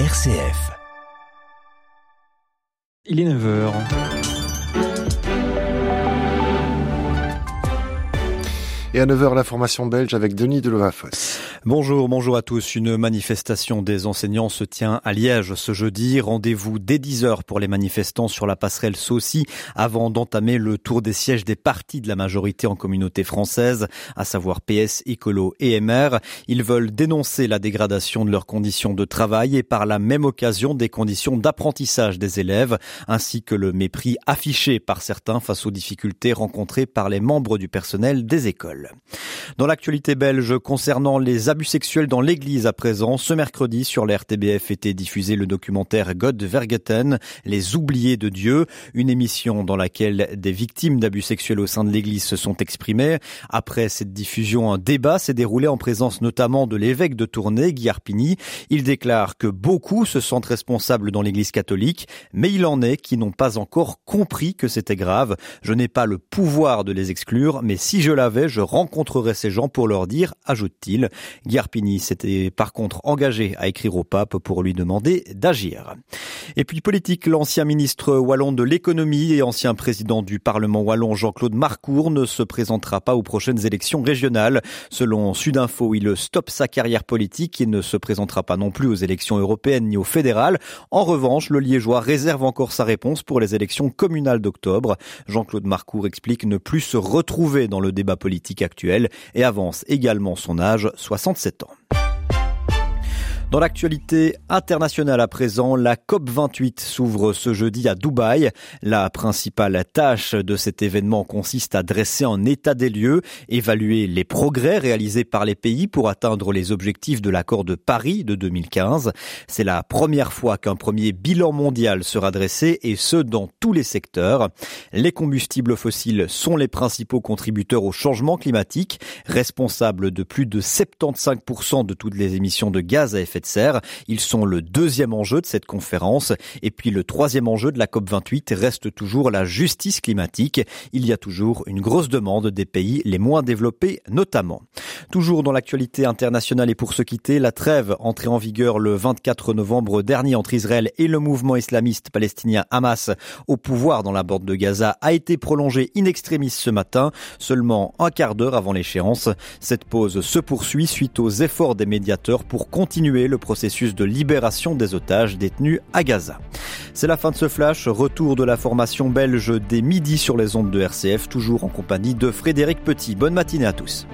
RCF. Il est 9h. Et à 9h, la formation belge avec Denis Delovafos. Bonjour, bonjour à tous. Une manifestation des enseignants se tient à Liège ce jeudi. Rendez-vous dès 10h pour les manifestants sur la passerelle Saucy avant d'entamer le tour des sièges des partis de la majorité en communauté française, à savoir PS, Écolo et MR. Ils veulent dénoncer la dégradation de leurs conditions de travail et par la même occasion des conditions d'apprentissage des élèves, ainsi que le mépris affiché par certains face aux difficultés rencontrées par les membres du personnel des écoles. Dans l'actualité belge concernant les abus sexuels dans l'église à présent, ce mercredi sur l'RTBF était diffusé le documentaire God Vergeten, Les oubliés de Dieu, une émission dans laquelle des victimes d'abus sexuels au sein de l'église se sont exprimées. Après cette diffusion, un débat s'est déroulé en présence notamment de l'évêque de Tournai, Guy Arpini. Il déclare que beaucoup se sentent responsables dans l'église catholique, mais il en est qui n'ont pas encore compris que c'était grave. Je n'ai pas le pouvoir de les exclure, mais si je l'avais, je rencontrerai ces gens pour leur dire, ajoute-t-il. Guerpini s'était par contre engagé à écrire au pape pour lui demander d'agir. Et puis politique, l'ancien ministre wallon de l'économie et ancien président du Parlement wallon Jean-Claude Marcourt ne se présentera pas aux prochaines élections régionales. Selon Sudinfo, il stoppe sa carrière politique et ne se présentera pas non plus aux élections européennes ni aux fédérales. En revanche, le Liégeois réserve encore sa réponse pour les élections communales d'octobre. Jean-Claude Marcourt explique ne plus se retrouver dans le débat politique actuel et avance également son âge, 67 ans. Dans l'actualité internationale à présent, la COP28 s'ouvre ce jeudi à Dubaï. La principale tâche de cet événement consiste à dresser un état des lieux, évaluer les progrès réalisés par les pays pour atteindre les objectifs de l'accord de Paris de 2015. C'est la première fois qu'un premier bilan mondial sera dressé et ce dans tous les secteurs. Les combustibles fossiles sont les principaux contributeurs au changement climatique, responsables de plus de 75% de toutes les émissions de gaz à effet de serre. Ils sont le deuxième enjeu de cette conférence. Et puis le troisième enjeu de la COP28 reste toujours la justice climatique. Il y a toujours une grosse demande des pays les moins développés notamment. Toujours dans l'actualité internationale et pour se quitter, la trêve entrée en vigueur le 24 novembre dernier entre Israël et le mouvement islamiste palestinien Hamas au pouvoir dans la bande de Gaza a été prolongée in extremis ce matin, seulement un quart d'heure avant l'échéance. Cette pause se poursuit suite aux efforts des médiateurs pour continuer le processus de libération des otages détenus à Gaza. C'est la fin de ce flash, retour de la formation belge dès midi sur les ondes de RCF, toujours en compagnie de Frédéric Petit. Bonne matinée à tous.